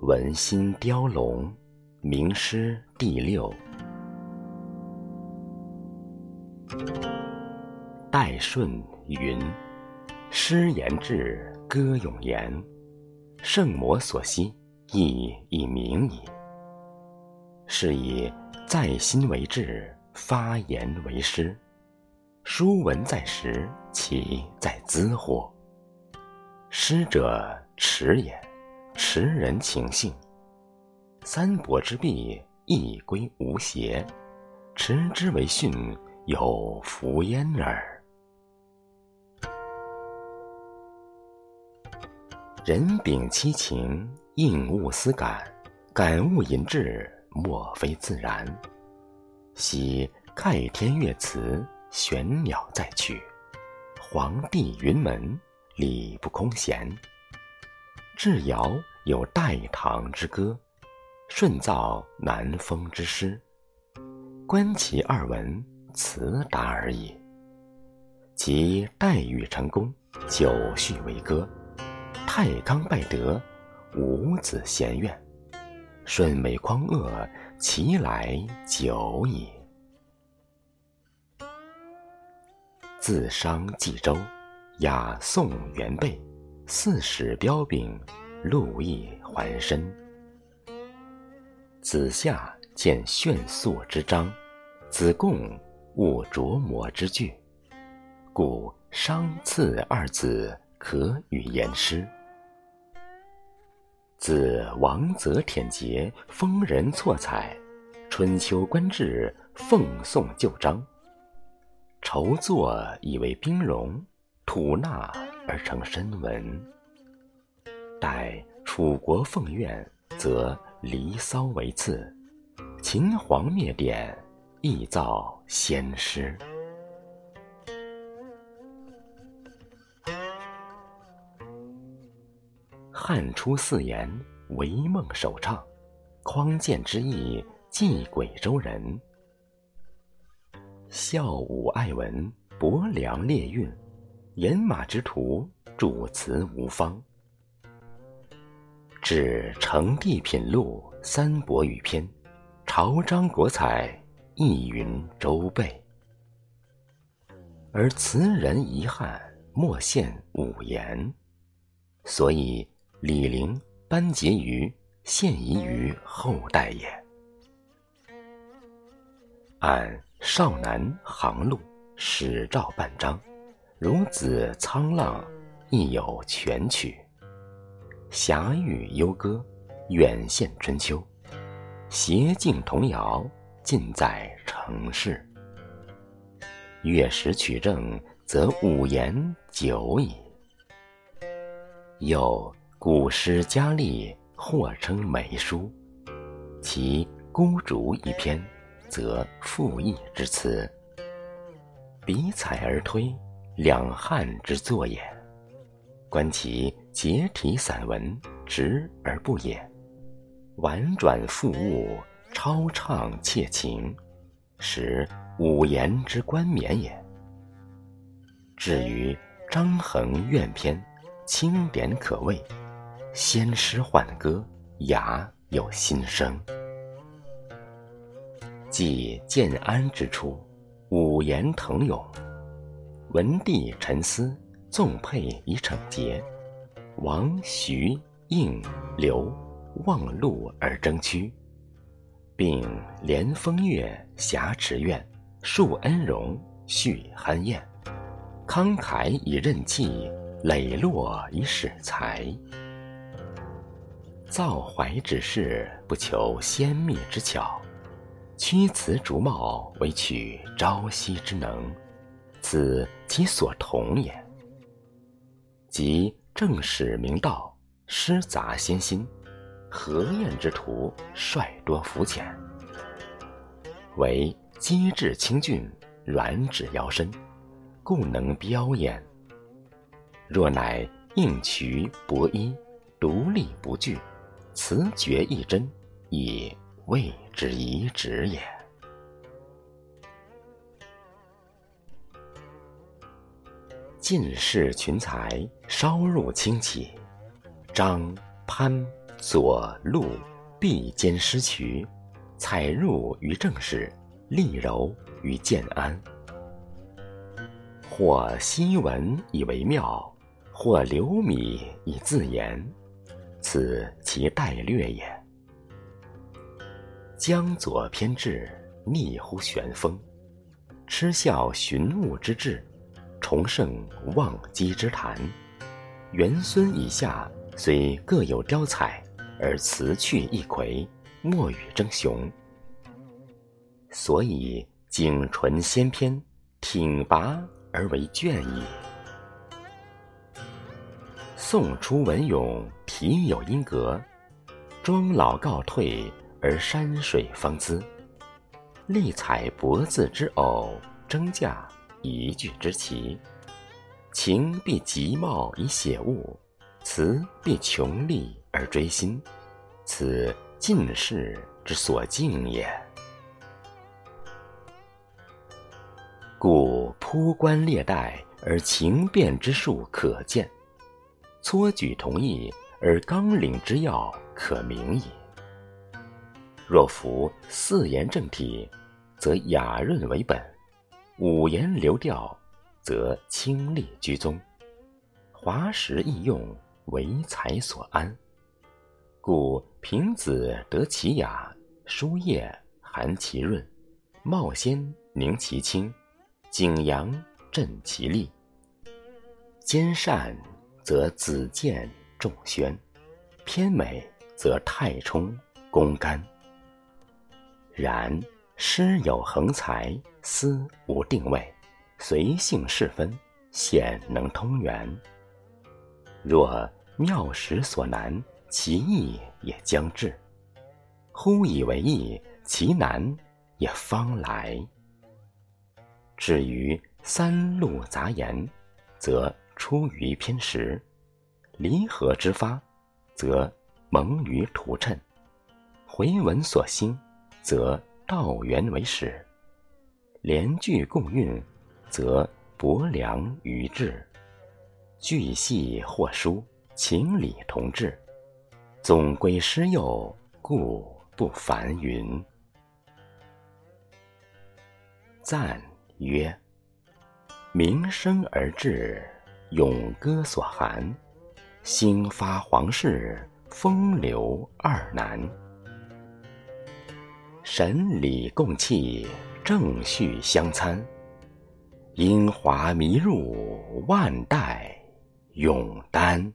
文心雕龙，名诗第六。戴顺云：“诗言志，歌咏言。圣魔所希，意以明矣。是以在心为志，发言为诗。书文在时，其在兹乎？师者，持也。”持人情性，三伯之弊，亦归无邪。持之为训，有弗焉耳。人秉七情，应物思感，感物引志，莫非自然。昔盖天乐词，玄鸟再曲，黄帝云门，礼不空闲。智尧有代唐之歌，舜造南风之诗。观其二文，辞达而已。其代禹成功，九序为歌；太康败德，五子衔怨；舜美匡恶，其来久矣。自商冀州，雅颂元备。四史彪炳，陆毅还身。子夏见炫素之章，子贡悟琢磨之句，故商赐二子可与言诗。子王则忝节，封人错采，春秋官至，奉送旧章。筹作以为兵戎，吐纳。而成深文。待楚国奉愿，则《离骚》为次；秦皇灭典，亦造先诗。汉初四言，为梦首唱，匡建之意，寄鬼州人。孝武爱文，博良列韵。饮马之徒，主词无方。至成帝品录，三伯语篇，朝章国采，意云周备。而词人遗憾，莫献五言，所以李陵班婕妤献遗于后代也。按少南行路始照半章。孺子沧浪，亦有全曲；侠玉幽歌，远现春秋；谐境童谣，尽在城市。乐时取证，则五言久矣。又古诗佳丽，或称美书，其孤竹一篇，则赋意之词，比采而推。两汉之作也。观其结体散文，直而不也，婉转复物，超畅切情，实五言之冠冕也。至于张衡怨篇，清典可畏，先诗换歌，雅有新声。即建安之初，五言腾涌。文帝沉思，纵佩以惩节；王徐应刘望路而争趋，并连风月，挟池苑，树恩荣，叙酣宴，慷慨以任气，磊落以使才。造怀之事，不求先秘之巧，屈辞逐茂，唯取朝夕之能。此其所同也。即正史明道，诗杂先心，何晏之徒，率多浮浅，为机智清俊，软指腰身，故能标焉。若乃应渠博一，独立不惧，辞绝一真，以谓之遗旨也。进士群才稍入清起，张潘左陆必兼诗渠，采入于政事，立柔于建安。或昔文以为妙，或留米以自言，此其待略也。江左偏至，逆乎玄风；嗤笑寻物之志，崇盛忘机之谈。元孙以下虽各有雕彩，而辞去一魁，莫与争雄。所以景纯先篇，挺拔而为倦矣。宋初文咏题有音格，庄老告退。而山水方姿，丽彩博字之偶，争价一句之奇。情必极貌以写物，词必穷丽而追新。此进士之所敬也。故铺官列代而情变之术可见，撮举同义而纲领之要可明矣。若服四言正体，则雅润为本；五言流调，则清丽居宗。华实易用，唯才所安。故平子得其雅，书叶含其润，茂仙宁其清，景阳振其丽。兼善则子建仲宣，偏美则太冲龚干。然诗有横才，思无定位，随性是分，显能通源。若妙识所难，其意也将至；忽以为易，其难也方来。至于三路杂言，则出于偏实；离合之发，则蒙于图谶。回文所兴。则道源为始；连句共韵，则博良于志；句细或疏，情理同治。总归诗诱，故不凡云。赞曰：鸣声而至，咏歌所含；兴发皇室，风流二难。神理共气，正序相参，英华弥入，万代永丹。